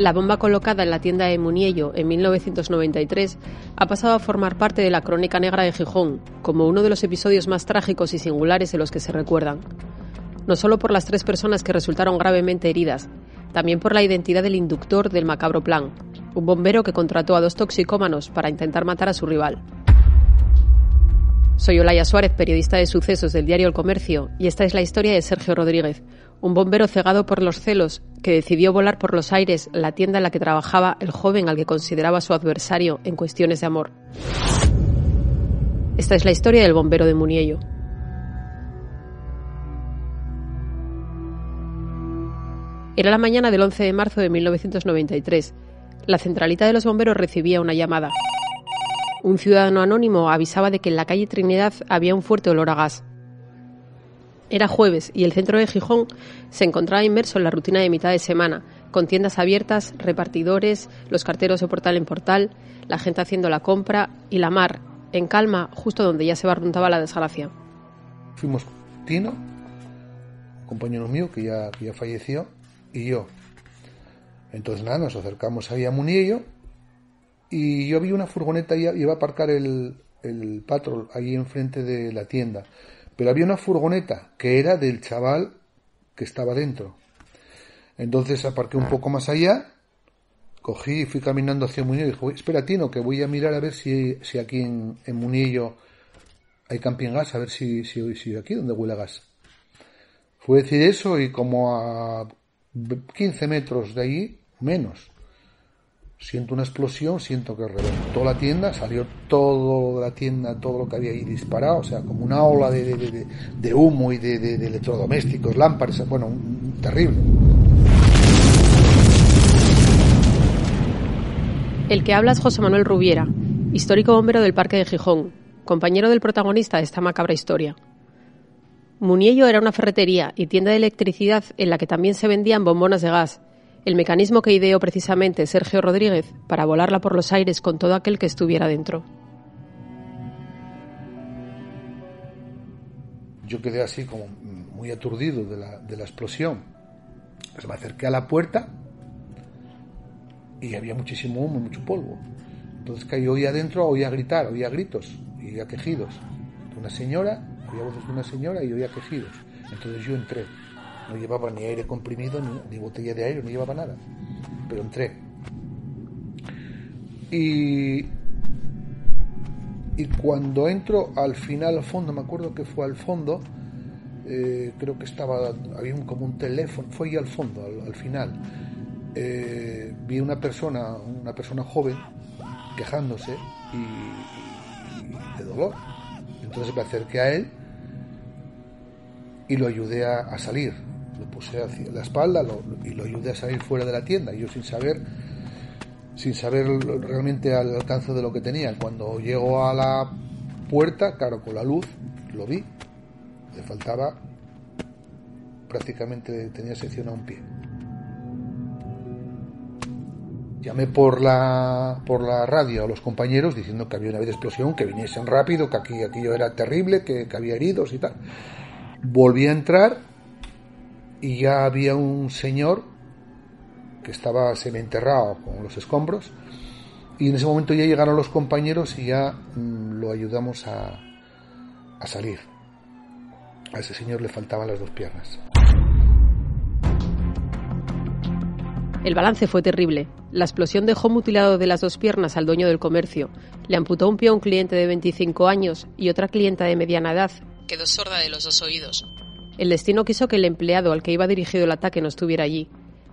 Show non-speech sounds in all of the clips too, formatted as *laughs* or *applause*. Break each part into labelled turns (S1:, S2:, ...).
S1: La bomba colocada en la tienda de Muniello en 1993 ha pasado a formar parte de la crónica negra de Gijón, como uno de los episodios más trágicos y singulares de los que se recuerdan. No solo por las tres personas que resultaron gravemente heridas, también por la identidad del inductor del macabro plan, un bombero que contrató a dos toxicómanos para intentar matar a su rival. Soy Olaya Suárez, periodista de sucesos del diario El Comercio, y esta es la historia de Sergio Rodríguez, un bombero cegado por los celos que decidió volar por los aires la tienda en la que trabajaba el joven al que consideraba su adversario en cuestiones de amor. Esta es la historia del bombero de Muniello. Era la mañana del 11 de marzo de 1993. La centralita de los bomberos recibía una llamada. Un ciudadano anónimo avisaba de que en la calle Trinidad había un fuerte olor a gas. Era jueves y el centro de Gijón se encontraba inmerso en la rutina de mitad de semana, con tiendas abiertas, repartidores, los carteros de portal en portal, la gente haciendo la compra y la mar, en calma, justo donde ya se barruntaba la desgracia.
S2: Fuimos Tino, compañero mío que ya, falleció, y yo. Entonces nada, nos acercamos ahí a Muniello y yo vi una furgoneta, y iba a aparcar el, el patrol ahí enfrente de la tienda. Pero había una furgoneta que era del chaval que estaba dentro. Entonces aparqué un poco más allá, cogí y fui caminando hacia Munillo y dije, espera Tino, que voy a mirar a ver si, si aquí en, en Munillo hay camping gas, a ver si, si, si aquí donde huele a gas. Fue decir eso y como a 15 metros de allí, menos, siento una explosión, siento que reventó la tienda, salió todo la tienda, todo lo que había ahí disparado, o sea, como una ola de, de, de, humo y de, electrodomésticos, lámparas, bueno, terrible.
S1: El que habla es José Manuel Rubiera, histórico bombero del Parque de Gijón, compañero del protagonista de esta macabra historia. Muniello era una ferretería y tienda de electricidad en la que también se vendían bombonas de gas, el mecanismo que ideó precisamente Sergio Rodríguez para volarla por los aires con todo aquel que estuviera dentro.
S2: Yo quedé así como muy aturdido de la, de la explosión. Me acerqué a la puerta y había muchísimo humo, mucho polvo. Entonces que yo oía adentro, oía gritar, oía gritos y oía quejidos. Una señora, oía voces de una señora y oía quejidos. Entonces yo entré no llevaba ni aire comprimido ni, botella de aire, no llevaba nada. Pero entré. Y, y cuando entro al final, al fondo, me acuerdo que fue al fondo, eh, creo que estaba, había un, como un teléfono, fue ahí al fondo, al, final. Eh, vi una persona, una persona joven, quejándose y, de dolor. Entonces me acerqué a él y lo ayudé a salir lo puse hacia la espalda y lo ayudé a salir fuera de la tienda. Yo sin saber, sin saber realmente al alcance de lo que tenía. Cuando llego a la puerta, claro, con la luz, lo vi. Le faltaba prácticamente tenía sección a un pie. Llamé por la, por la radio a los compañeros diciendo que había una explosión, que viniesen rápido, que aquí aquello era terrible, que, que había heridos y tal. Volví a entrar y ya había un señor que estaba semienterrado con los escombros y en ese momento ya llegaron los compañeros y ya mm, lo ayudamos a, a salir. A ese señor le faltaban las dos piernas.
S1: El balance fue terrible. La explosión dejó mutilado de las dos piernas al dueño del comercio, le amputó un pie a un cliente de 25 años y otra clienta de mediana edad quedó sorda de los dos oídos. El destino quiso que el empleado al que iba dirigido el ataque no estuviera allí.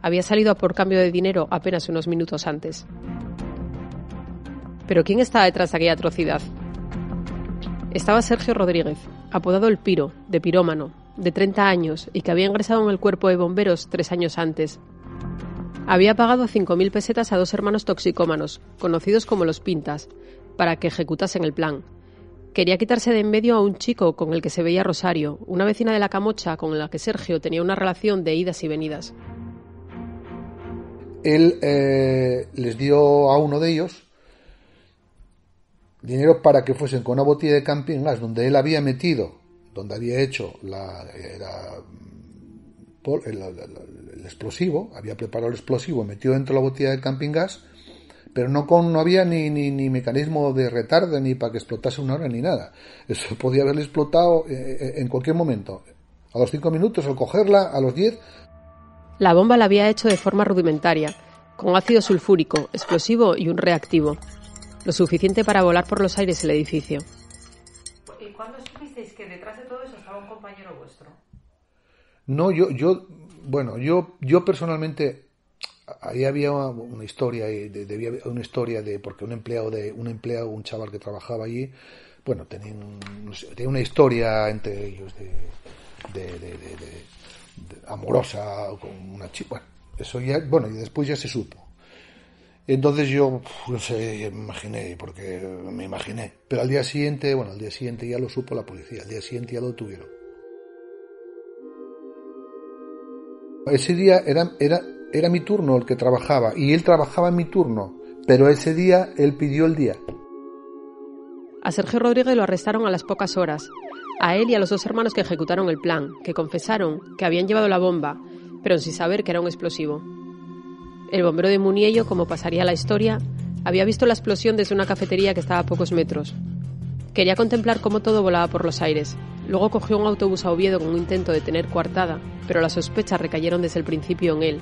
S1: Había salido a por cambio de dinero apenas unos minutos antes. Pero ¿quién estaba detrás de aquella atrocidad? Estaba Sergio Rodríguez, apodado El Piro, de pirómano, de 30 años y que había ingresado en el cuerpo de bomberos tres años antes. Había pagado 5.000 pesetas a dos hermanos toxicómanos, conocidos como los Pintas, para que ejecutasen el plan, Quería quitarse de en medio a un chico con el que se veía Rosario, una vecina de la Camocha con la que Sergio tenía una relación de idas y venidas.
S2: Él eh, les dio a uno de ellos dinero para que fuesen con una botella de camping gas donde él había metido, donde había hecho la, el, explosivo, había preparado el explosivo, metido dentro de la botella de camping gas, pero no, con, no había ni, ni, ni mecanismo de retardo ni para que explotase una hora ni nada. Eso podía haber explotado eh, eh, en cualquier momento. A los cinco minutos, al cogerla, a los diez.
S1: La bomba la había hecho de forma rudimentaria, con ácido sulfúrico, explosivo y un reactivo. Lo suficiente para volar por los aires el edificio.
S3: ¿Y cuándo supisteis que detrás de todo eso estaba un compañero vuestro?
S2: No, yo, yo, bueno, yo, yo personalmente, ahí había una historia, debía haber una historia de, porque un empleado de, un empleado, un chaval que trabajaba allí, bueno, tenía, una historia entre ellos de, de, amorosa con una chica, bueno, eso ya, bueno, y después ya se supo. Entonces yo, no sé, me imaginé, porque me imaginé. Pero al día siguiente, bueno, al día siguiente ya lo supo la policía, al día siguiente ya lo tuvieron. Ese día era, era, era mi turno el que trabajaba y él trabajaba en mi turno, pero ese día él pidió el día.
S1: A Sergio Rodríguez lo arrestaron a las pocas horas, a él y a los dos hermanos que ejecutaron el plan, que confesaron que habían llevado la bomba, pero sin saber que era un explosivo. El bombero de Muniello, como pasaría la historia, había visto la explosión desde una cafetería que estaba a pocos metros. Quería contemplar cómo todo volaba por los aires. Luego cogió un autobús a Oviedo con un intento de tener coartada, pero las sospechas recayeron desde el principio en él.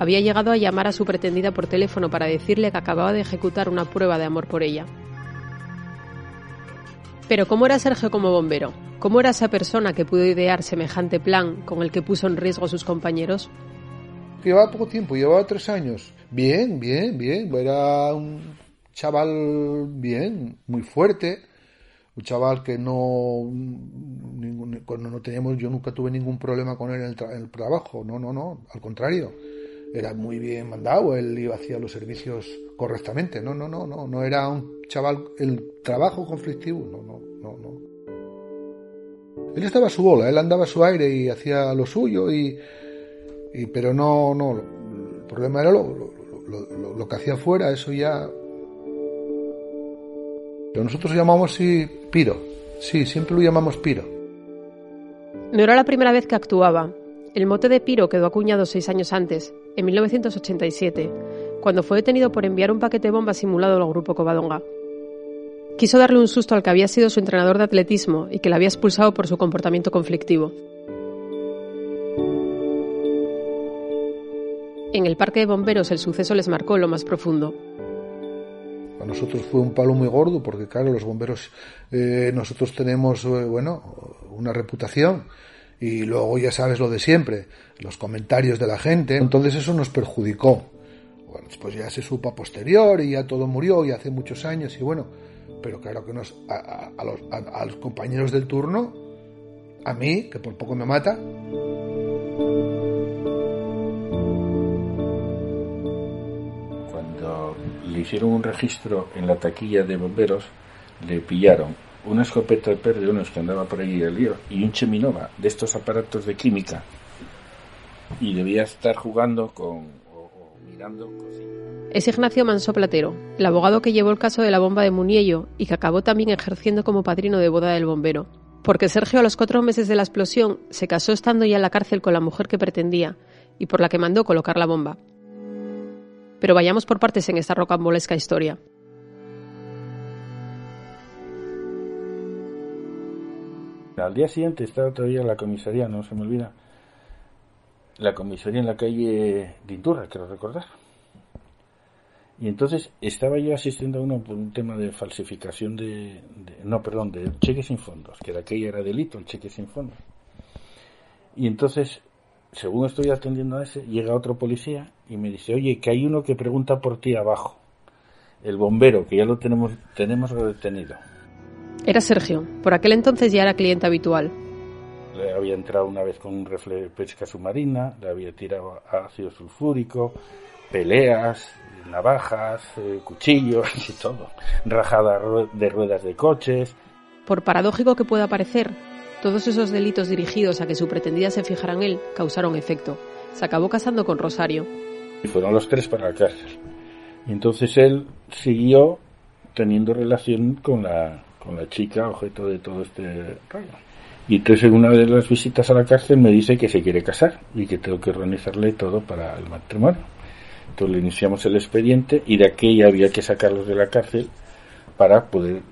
S1: Había llegado a llamar a su pretendida por teléfono para decirle que acababa de ejecutar una prueba de amor por ella. Pero ¿cómo era Sergio como bombero? ¿Cómo era esa persona que pudo idear semejante plan con el que puso en riesgo a sus compañeros?
S2: Llevaba poco tiempo, llevaba tres años. Bien, bien, bien. Era un chaval bien, muy fuerte. Un chaval que no, cuando no teníamos, yo nunca tuve ningún problema con él en el, trabajo. No, no, no. Al contrario, era muy bien mandado. Él iba hacia los servicios correctamente. No, no, no, no. No era un chaval, el trabajo conflictivo. No, no, no, no. Él estaba a su bola, él andaba a su aire y hacía lo suyo y y, pero no, no, el problema era lo, lo, que hacía fuera, eso ya... Pero nosotros llamamos sí Piro, sí, siempre lo llamamos Piro.
S1: No era la primera vez que actuaba. El mote de Piro quedó acuñado seis años antes, en 1987, cuando fue detenido por enviar un paquete de bombas simulado al grupo Covadonga. Quiso darle un susto al que había sido su entrenador de atletismo y que le había expulsado por su comportamiento conflictivo. En el parque de bomberos el suceso les marcó lo más profundo.
S2: Para nosotros fue un palo muy gordo porque, claro, los bomberos, eh, nosotros tenemos, eh, bueno, una reputación y luego ya sabes lo de siempre, los comentarios de la gente, entonces eso nos perjudicó. Bueno, después ya se supo posterior y ya todo murió y hace muchos años y bueno, pero claro que nos, a, los, a los compañeros del turno, a mí, que por poco me mata,
S4: le hicieron un registro en la taquilla de bomberos, le pillaron una escopeta de perdigones que andaba por allí el lío y un cheminova de estos aparatos de química y debía estar jugando con o, mirando cosillas.
S1: Es Ignacio Manso Platero, el abogado que llevó el caso de la bomba de Muniello y que acabó también ejerciendo como padrino de boda del bombero. Porque Sergio a los cuatro meses de la explosión se casó estando ya en la cárcel con la mujer que pretendía y por la que mandó colocar la bomba. Pero vayamos por partes en esta rocambolesca historia.
S4: Al día siguiente estaba todavía en la comisaría, no se me olvida. La comisaría en la calle Dinturra, quiero recordar. Y entonces estaba yo asistiendo a uno por un tema de falsificación de, No, perdón, de cheques sin fondos, que de aquella era delito, el cheque sin fondos. Y entonces según estoy atendiendo a ese, llega otro policía y me dice, oye, que hay uno que pregunta por ti abajo. El bombero, que ya lo tenemos, tenemos detenido.
S1: Era Sergio. Por aquel entonces ya era cliente habitual.
S4: Le había entrado una vez con un rifle de pesca submarina, le había tirado ácido sulfúrico, peleas, navajas, eh, cuchillos y todo. Rajada de ruedas de coches.
S1: Por paradójico que pueda parecer, todos esos delitos dirigidos a que su pretendida se fijara en él causaron efecto. Se acabó casando con Rosario.
S4: Y fueron los tres para la cárcel. Y entonces él siguió teniendo relación con la, con la chica objeto de todo este rollo. Y entonces en una de las visitas a la cárcel me dice que se quiere casar y que tengo que organizarle todo para el matrimonio. Entonces le iniciamos el expediente y de aquí había que sacarlos de la cárcel para poder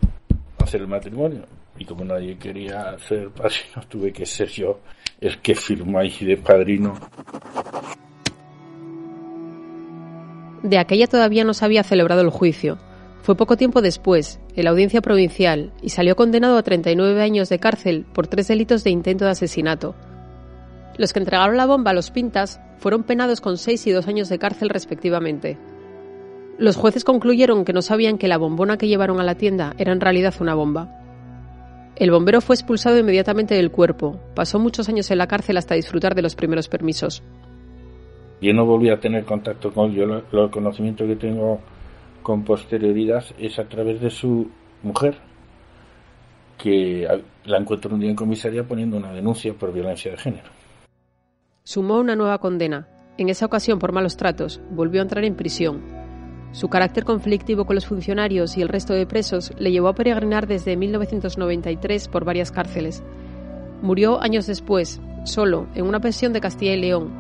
S4: hacer el matrimonio. Y como nadie quería ser padrino, *laughs* tuve que ser yo el que firmó ahí de padrino.
S1: De aquella todavía no se había celebrado el juicio. Fue poco tiempo después, en la audiencia provincial, y salió condenado a 39 años de cárcel por tres delitos de intento de asesinato. Los que entregaron la bomba a los Pintas fueron penados con seis y dos años de cárcel respectivamente. Los jueces concluyeron que no sabían que la bombona que llevaron a la tienda era en realidad una bomba. El bombero fue expulsado inmediatamente del cuerpo, pasó muchos años en la cárcel hasta disfrutar de los primeros permisos.
S4: Yo no volví a tener contacto con él, yo el conocimiento que tengo con posterioridad es a través de su mujer, que la encuentro un día en comisaría poniendo una denuncia por violencia de género.
S1: Sumó una nueva condena, en esa ocasión por malos tratos, volvió a entrar en prisión. Su carácter conflictivo con los funcionarios y el resto de presos le llevó a peregrinar desde 1993 por varias cárceles. Murió años después, solo, en una pensión de Castilla y León,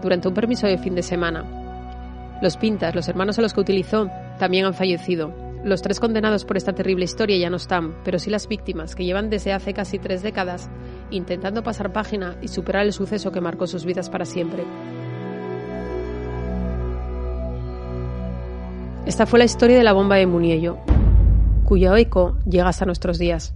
S1: durante un permiso de fin de semana. Los Pintas, los hermanos a los que utilizó, también han fallecido. Los tres condenados por esta terrible historia ya no están, pero sí las víctimas, que llevan desde hace casi tres décadas intentando pasar página y superar el suceso que marcó sus vidas para siempre. Esta fue la historia de la bomba de Muniello, cuyo eco llega hasta nuestros días.